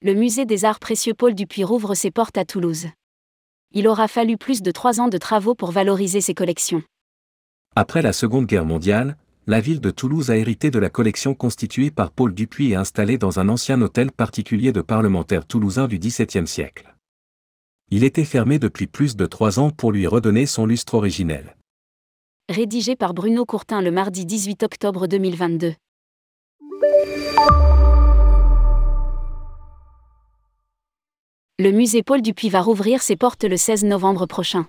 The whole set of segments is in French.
le musée des arts précieux Paul Dupuis rouvre ses portes à Toulouse. Il aura fallu plus de trois ans de travaux pour valoriser ses collections. Après la Seconde Guerre mondiale, la ville de Toulouse a hérité de la collection constituée par Paul Dupuis et installée dans un ancien hôtel particulier de parlementaires toulousains du XVIIe siècle. Il était fermé depuis plus de trois ans pour lui redonner son lustre originel. Rédigé par Bruno Courtin le mardi 18 octobre 2022. Le musée Paul Dupuis va rouvrir ses portes le 16 novembre prochain.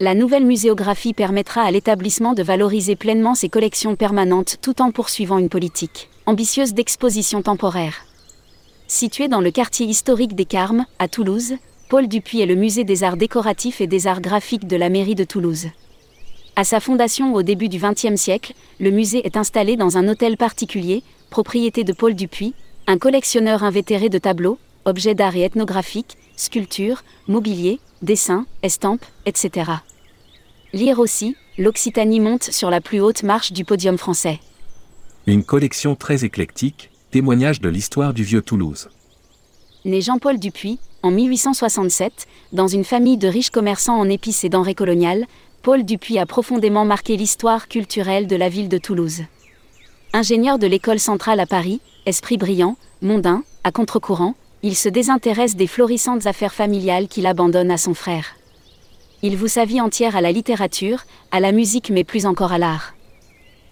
La nouvelle muséographie permettra à l'établissement de valoriser pleinement ses collections permanentes tout en poursuivant une politique ambitieuse d'exposition temporaire. Situé dans le quartier historique des Carmes, à Toulouse, Paul Dupuis est le musée des arts décoratifs et des arts graphiques de la mairie de Toulouse. À sa fondation au début du XXe siècle, le musée est installé dans un hôtel particulier, propriété de Paul Dupuis, un collectionneur invétéré de tableaux, objets d'art et ethnographiques, sculptures, mobilier, dessins, estampes, etc. Lire aussi, l'Occitanie monte sur la plus haute marche du podium français. Une collection très éclectique, témoignage de l'histoire du vieux Toulouse. Né Jean-Paul Dupuis, en 1867, dans une famille de riches commerçants en épices et denrées coloniales, Paul Dupuis a profondément marqué l'histoire culturelle de la ville de Toulouse. Ingénieur de l'école centrale à Paris, esprit brillant, mondain, à contre-courant, il se désintéresse des florissantes affaires familiales qu'il abandonne à son frère. Il voue sa vie entière à la littérature, à la musique mais plus encore à l'art.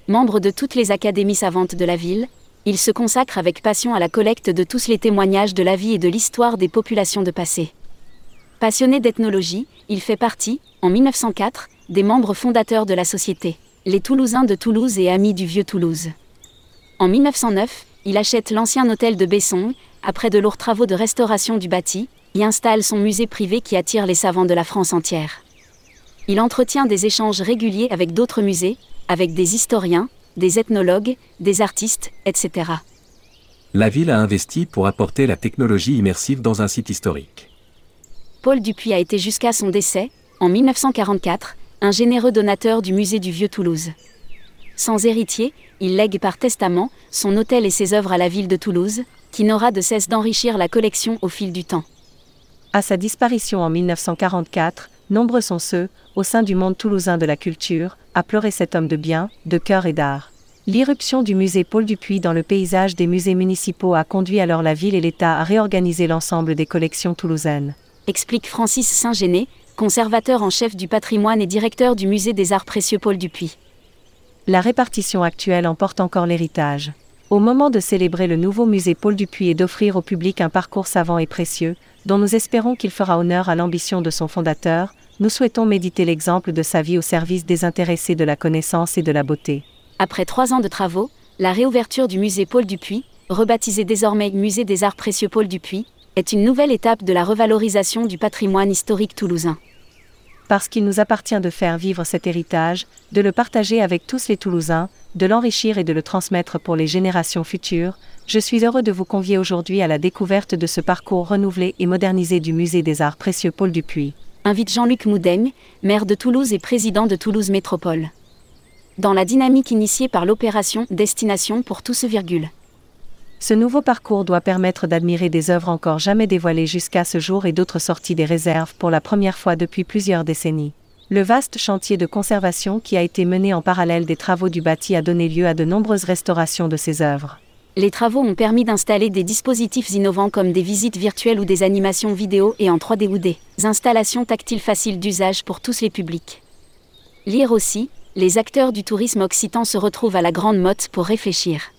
Membre de toutes les académies savantes de la ville, il se consacre avec passion à la collecte de tous les témoignages de la vie et de l'histoire des populations de passé. Passionné d'ethnologie, il fait partie, en 1904, des membres fondateurs de la société, les Toulousains de Toulouse et Amis du Vieux Toulouse. En 1909, il achète l'ancien hôtel de Besson, après de lourds travaux de restauration du bâti, y installe son musée privé qui attire les savants de la France entière. Il entretient des échanges réguliers avec d'autres musées, avec des historiens, des ethnologues, des artistes, etc. La ville a investi pour apporter la technologie immersive dans un site historique. Paul Dupuis a été jusqu'à son décès, en 1944, un généreux donateur du musée du Vieux Toulouse. Sans héritier, il lègue par testament son hôtel et ses œuvres à la ville de Toulouse, qui n'aura de cesse d'enrichir la collection au fil du temps. À sa disparition en 1944, nombreux sont ceux, au sein du monde toulousain de la culture, à pleurer cet homme de bien, de cœur et d'art. L'irruption du musée Paul Dupuis dans le paysage des musées municipaux a conduit alors la ville et l'État à réorganiser l'ensemble des collections toulousaines. Explique Francis Saint-Géné, conservateur en chef du patrimoine et directeur du musée des arts précieux Paul Dupuis. La répartition actuelle emporte encore l'héritage. Au moment de célébrer le nouveau musée Paul Dupuis et d'offrir au public un parcours savant et précieux, dont nous espérons qu'il fera honneur à l'ambition de son fondateur, nous souhaitons méditer l'exemple de sa vie au service des intéressés de la connaissance et de la beauté. Après trois ans de travaux, la réouverture du musée Paul Dupuis, rebaptisé désormais Musée des Arts Précieux Paul Dupuis, est une nouvelle étape de la revalorisation du patrimoine historique toulousain parce qu'il nous appartient de faire vivre cet héritage, de le partager avec tous les Toulousains, de l'enrichir et de le transmettre pour les générations futures, je suis heureux de vous convier aujourd'hui à la découverte de ce parcours renouvelé et modernisé du Musée des Arts Précieux Paul Dupuis. Invite Jean-Luc Moudaigne, maire de Toulouse et président de Toulouse Métropole. Dans la dynamique initiée par l'opération Destination pour tous, virgule. Ce nouveau parcours doit permettre d'admirer des œuvres encore jamais dévoilées jusqu'à ce jour et d'autres sorties des réserves pour la première fois depuis plusieurs décennies. Le vaste chantier de conservation qui a été mené en parallèle des travaux du bâti a donné lieu à de nombreuses restaurations de ces œuvres. Les travaux ont permis d'installer des dispositifs innovants comme des visites virtuelles ou des animations vidéo et en 3D ou des installations tactiles faciles d'usage pour tous les publics. Lire aussi, les acteurs du tourisme occitan se retrouvent à la Grande Motte pour réfléchir.